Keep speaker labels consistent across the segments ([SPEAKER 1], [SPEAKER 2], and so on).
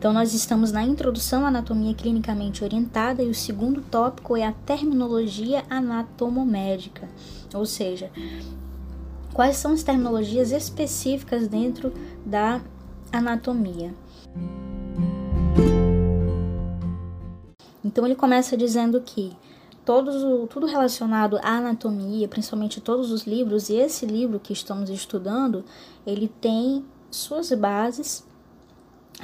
[SPEAKER 1] Então, nós estamos na introdução à anatomia clinicamente orientada e o segundo tópico é a terminologia anatomomédica, ou seja, quais são as terminologias específicas dentro da anatomia. Então, ele começa dizendo que todos, tudo relacionado à anatomia, principalmente todos os livros, e esse livro que estamos estudando, ele tem suas bases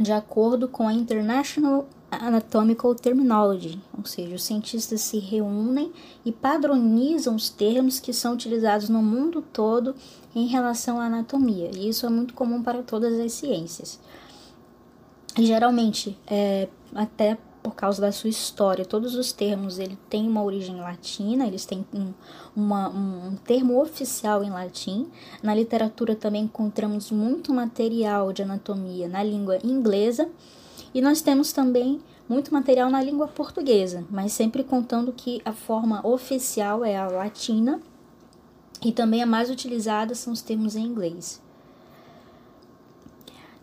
[SPEAKER 1] de acordo com a International Anatomical Terminology, ou seja, os cientistas se reúnem e padronizam os termos que são utilizados no mundo todo em relação à anatomia, e isso é muito comum para todas as ciências. E, geralmente, é, até por causa da sua história. Todos os termos ele têm uma origem latina, eles têm um, uma, um, um termo oficial em latim. Na literatura também encontramos muito material de anatomia na língua inglesa e nós temos também muito material na língua portuguesa, mas sempre contando que a forma oficial é a latina e também a mais utilizada são os termos em inglês.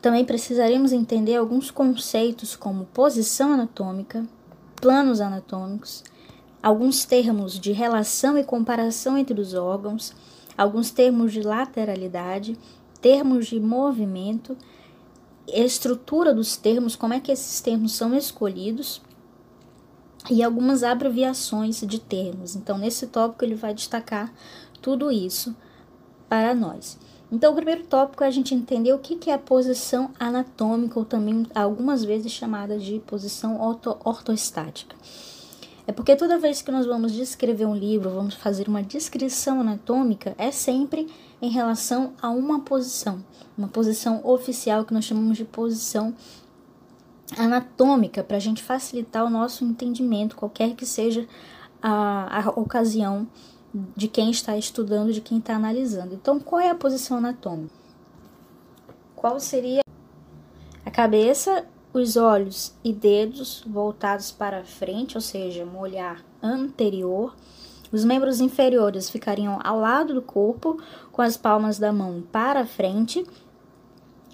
[SPEAKER 1] Também precisaremos entender alguns conceitos como posição anatômica, planos anatômicos, alguns termos de relação e comparação entre os órgãos, alguns termos de lateralidade, termos de movimento, estrutura dos termos, como é que esses termos são escolhidos e algumas abreviações de termos. Então, nesse tópico, ele vai destacar tudo isso para nós. Então, o primeiro tópico é a gente entender o que é a posição anatômica, ou também algumas vezes chamada de posição orto ortoestática. É porque toda vez que nós vamos descrever um livro, vamos fazer uma descrição anatômica, é sempre em relação a uma posição, uma posição oficial que nós chamamos de posição anatômica, para a gente facilitar o nosso entendimento, qualquer que seja a, a ocasião de quem está estudando, de quem está analisando. Então, qual é a posição anatômica? Qual seria a cabeça, os olhos e dedos voltados para frente, ou seja, um olhar anterior. Os membros inferiores ficariam ao lado do corpo, com as palmas da mão para frente,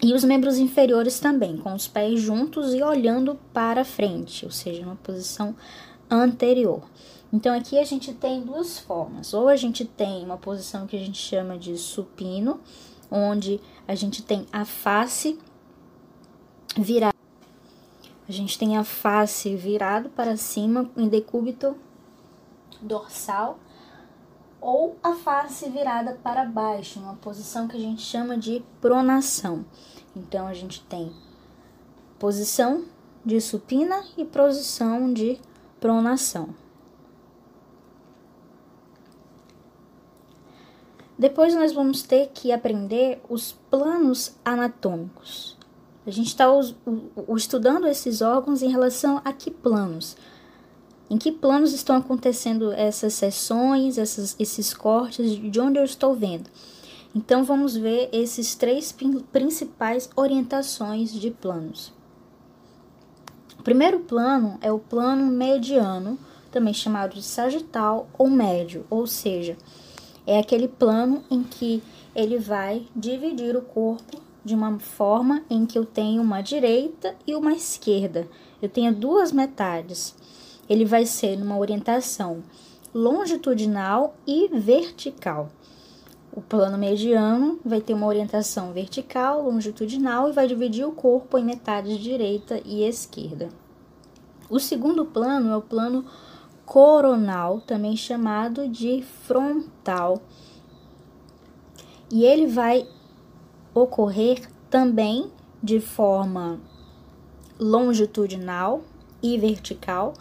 [SPEAKER 1] e os membros inferiores também, com os pés juntos e olhando para frente, ou seja, uma posição anterior. Então aqui a gente tem duas formas. Ou a gente tem uma posição que a gente chama de supino, onde a gente tem a face virada. A gente tem a face virado para cima em decúbito dorsal ou a face virada para baixo, uma posição que a gente chama de pronação. Então a gente tem posição de supina e posição de pronação. Depois nós vamos ter que aprender os planos anatômicos. A gente está estudando esses órgãos em relação a que planos? Em que planos estão acontecendo essas sessões, essas, esses cortes, de onde eu estou vendo? Então vamos ver esses três principais orientações de planos. O primeiro plano é o plano mediano, também chamado de sagital ou médio, ou seja, é aquele plano em que ele vai dividir o corpo de uma forma em que eu tenho uma direita e uma esquerda. Eu tenho duas metades. Ele vai ser numa orientação longitudinal e vertical. O plano mediano vai ter uma orientação vertical, longitudinal e vai dividir o corpo em metades direita e esquerda. O segundo plano é o plano coronal, também chamado de frontal. E ele vai ocorrer também de forma longitudinal e vertical,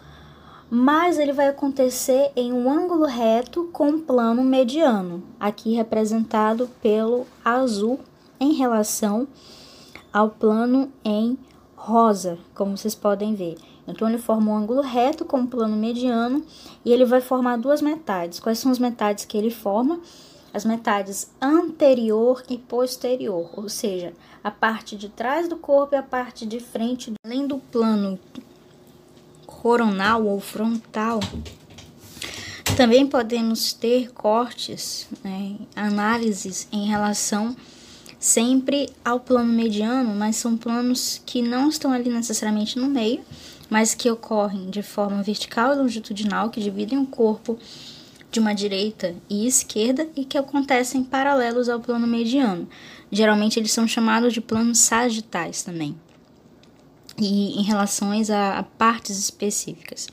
[SPEAKER 1] mas ele vai acontecer em um ângulo reto com plano mediano, aqui representado pelo azul em relação ao plano em rosa, como vocês podem ver. Então, ele forma um ângulo reto com um plano mediano e ele vai formar duas metades. Quais são as metades que ele forma? As metades anterior e posterior, ou seja, a parte de trás do corpo e a parte de frente. Além do plano coronal ou frontal, também podemos ter cortes, né, análises em relação sempre ao plano mediano, mas são planos que não estão ali necessariamente no meio, mas que ocorrem de forma vertical e longitudinal, que dividem o corpo de uma direita e esquerda e que acontecem paralelos ao plano mediano. Geralmente eles são chamados de planos sagitais também. E em relações a, a partes específicas.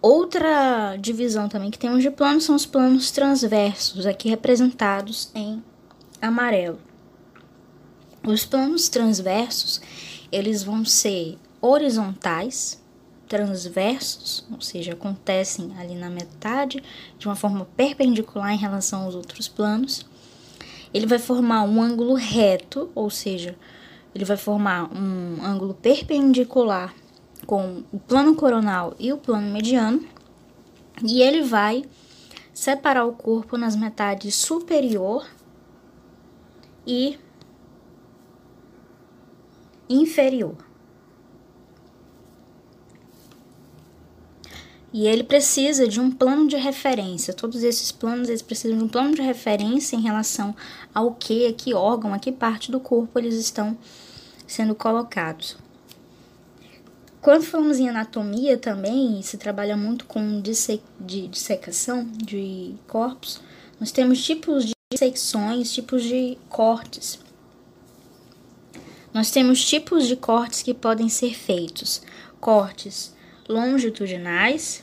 [SPEAKER 1] Outra divisão também que temos de planos são os planos transversos, aqui representados em amarelo. Os planos transversos, eles vão ser horizontais, transversos, ou seja, acontecem ali na metade de uma forma perpendicular em relação aos outros planos. Ele vai formar um ângulo reto, ou seja, ele vai formar um ângulo perpendicular com o plano coronal e o plano mediano, e ele vai separar o corpo nas metades superior e inferior. E ele precisa de um plano de referência. Todos esses planos eles precisam de um plano de referência em relação ao que, a que órgão, a que parte do corpo eles estão sendo colocados. Quando falamos em anatomia também, se trabalha muito com disse de dissecação de corpos, nós temos tipos de secções, tipos de cortes. Nós temos tipos de cortes que podem ser feitos: cortes longitudinais,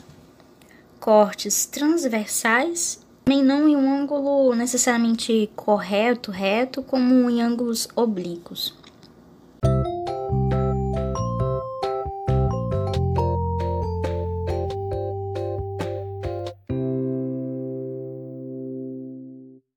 [SPEAKER 1] cortes transversais, também não em um ângulo necessariamente correto, reto, como em ângulos oblíquos.